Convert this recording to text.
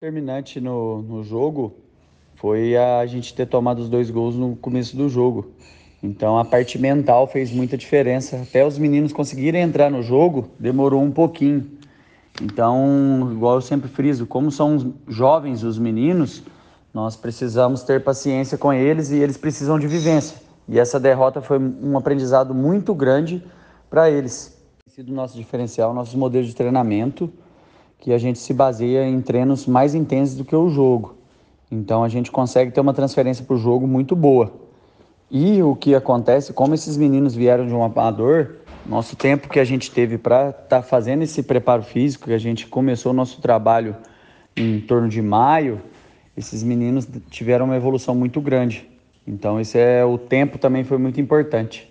determinante no, no jogo foi a gente ter tomado os dois gols no começo do jogo. Então a parte mental fez muita diferença. Até os meninos conseguirem entrar no jogo, demorou um pouquinho. Então, igual eu sempre friso, como são jovens os meninos, nós precisamos ter paciência com eles e eles precisam de vivência. E essa derrota foi um aprendizado muito grande para eles. Tem sido nosso diferencial, nossos modelos de treinamento que a gente se baseia em treinos mais intensos do que o jogo. Então a gente consegue ter uma transferência para o jogo muito boa. E o que acontece, como esses meninos vieram de um amador, nosso tempo que a gente teve para estar tá fazendo esse preparo físico, que a gente começou o nosso trabalho em torno de maio, esses meninos tiveram uma evolução muito grande. Então esse é o tempo também foi muito importante.